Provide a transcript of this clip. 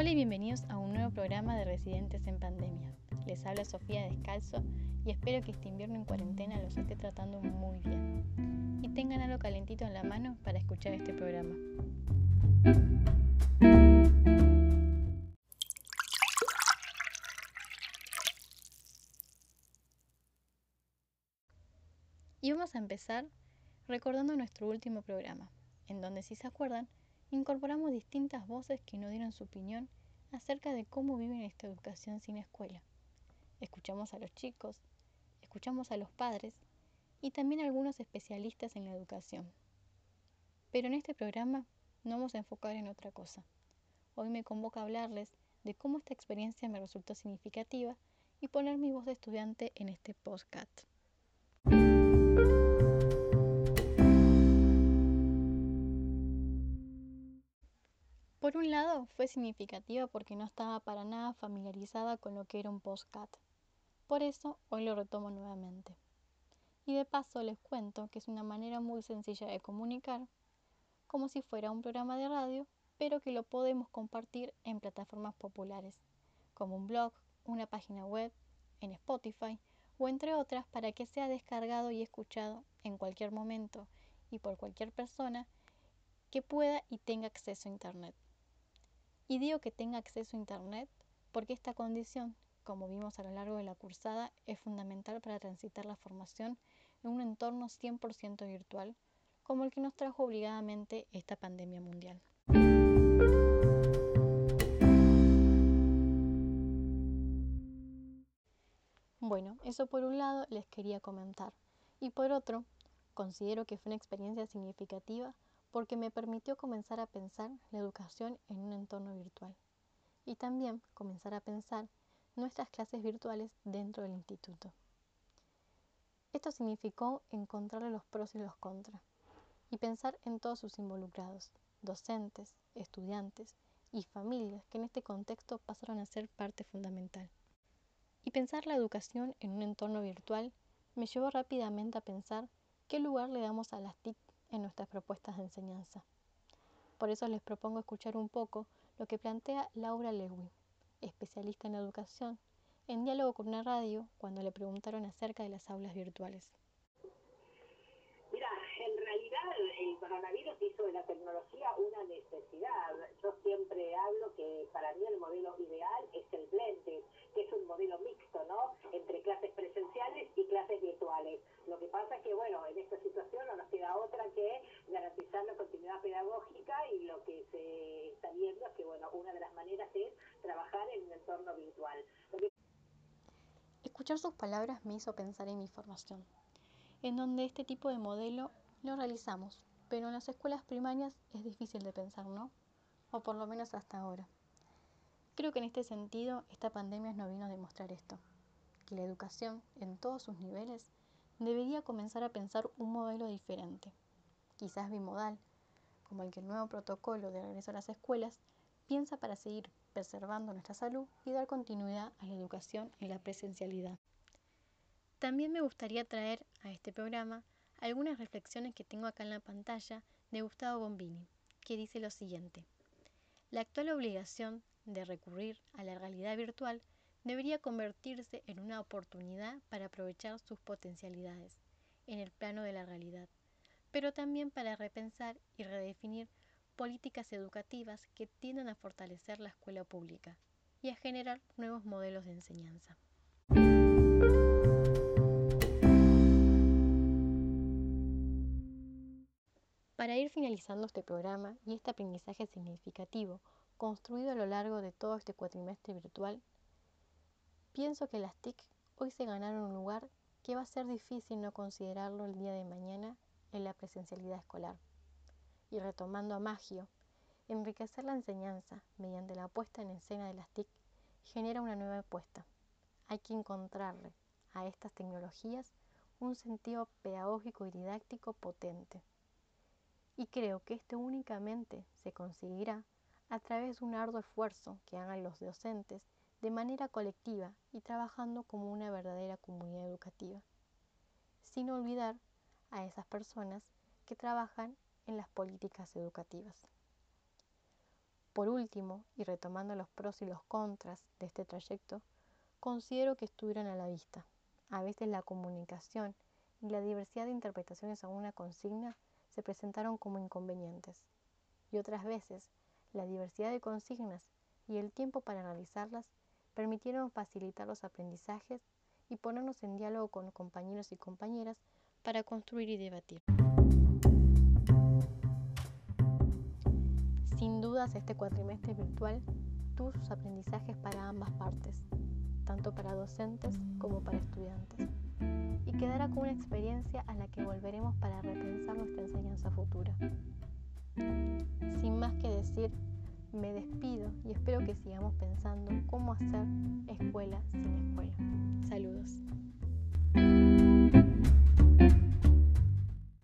Hola y bienvenidos a un nuevo programa de Residentes en Pandemia. Les habla Sofía Descalzo y espero que este invierno en cuarentena los esté tratando muy bien y tengan algo calentito en la mano para escuchar este programa. Y vamos a empezar recordando nuestro último programa, en donde si se acuerdan, incorporamos distintas voces que nos dieron su opinión acerca de cómo viven esta educación sin escuela. Escuchamos a los chicos, escuchamos a los padres y también a algunos especialistas en la educación. Pero en este programa no vamos a enfocar en otra cosa. Hoy me convoca a hablarles de cómo esta experiencia me resultó significativa y poner mi voz de estudiante en este podcast. Fue significativa porque no estaba para nada familiarizada con lo que era un postcat. Por eso, hoy lo retomo nuevamente. Y de paso les cuento que es una manera muy sencilla de comunicar, como si fuera un programa de radio, pero que lo podemos compartir en plataformas populares, como un blog, una página web, en Spotify o entre otras para que sea descargado y escuchado en cualquier momento y por cualquier persona que pueda y tenga acceso a Internet. Y digo que tenga acceso a Internet porque esta condición, como vimos a lo largo de la cursada, es fundamental para transitar la formación en un entorno 100% virtual, como el que nos trajo obligadamente esta pandemia mundial. Bueno, eso por un lado les quería comentar. Y por otro, considero que fue una experiencia significativa porque me permitió comenzar a pensar la educación en un entorno virtual y también comenzar a pensar nuestras clases virtuales dentro del instituto. Esto significó encontrar los pros y los contras y pensar en todos sus involucrados, docentes, estudiantes y familias que en este contexto pasaron a ser parte fundamental. Y pensar la educación en un entorno virtual me llevó rápidamente a pensar qué lugar le damos a las TIC en nuestras propuestas de enseñanza. Por eso les propongo escuchar un poco lo que plantea Laura Lewin, especialista en educación, en diálogo con una radio cuando le preguntaron acerca de las aulas virtuales. Mira, en realidad el coronavirus hizo de la tecnología una necesidad. Yo siempre hablo que para mí el modelo ideal es el blended, que es un modelo mixto, ¿no? Entre clases presenciales y clases virtuales. Lo que pasa es que, bueno, en esta situación queda otra que garantizar la continuidad pedagógica y lo que se está viendo es que, bueno, una de las maneras es trabajar en un entorno virtual. Escuchar sus palabras me hizo pensar en mi formación, en donde este tipo de modelo lo realizamos, pero en las escuelas primarias es difícil de pensar, ¿no? O por lo menos hasta ahora. Creo que en este sentido esta pandemia nos vino a demostrar esto, que la educación en todos sus niveles debería comenzar a pensar un modelo diferente, quizás bimodal, como el que el nuevo protocolo de regreso a las escuelas piensa para seguir preservando nuestra salud y dar continuidad a la educación en la presencialidad. También me gustaría traer a este programa algunas reflexiones que tengo acá en la pantalla de Gustavo Bombini, que dice lo siguiente. La actual obligación de recurrir a la realidad virtual debería convertirse en una oportunidad para aprovechar sus potencialidades en el plano de la realidad, pero también para repensar y redefinir políticas educativas que tiendan a fortalecer la escuela pública y a generar nuevos modelos de enseñanza. Para ir finalizando este programa y este aprendizaje significativo construido a lo largo de todo este cuatrimestre virtual, pienso que las TIC hoy se ganaron un lugar que va a ser difícil no considerarlo el día de mañana en la presencialidad escolar. Y retomando a Magio, enriquecer la enseñanza mediante la puesta en escena de las TIC genera una nueva apuesta. Hay que encontrarle a estas tecnologías un sentido pedagógico y didáctico potente. Y creo que esto únicamente se conseguirá a través de un arduo esfuerzo que hagan los docentes de manera colectiva y trabajando como una verdadera comunidad educativa, sin olvidar a esas personas que trabajan en las políticas educativas. Por último, y retomando los pros y los contras de este trayecto, considero que estuvieron a la vista. A veces la comunicación y la diversidad de interpretaciones a una consigna se presentaron como inconvenientes. Y otras veces, la diversidad de consignas y el tiempo para realizarlas permitieron facilitar los aprendizajes y ponernos en diálogo con compañeros y compañeras para construir y debatir. Sin dudas, este cuatrimestre virtual tuvo sus aprendizajes para ambas partes, tanto para docentes como para estudiantes, y quedará como una experiencia a la que volveremos para repensar nuestra enseñanza futura. Sin más que decir, me despido y espero que sigamos pensando cómo hacer escuela sin escuela. Saludos.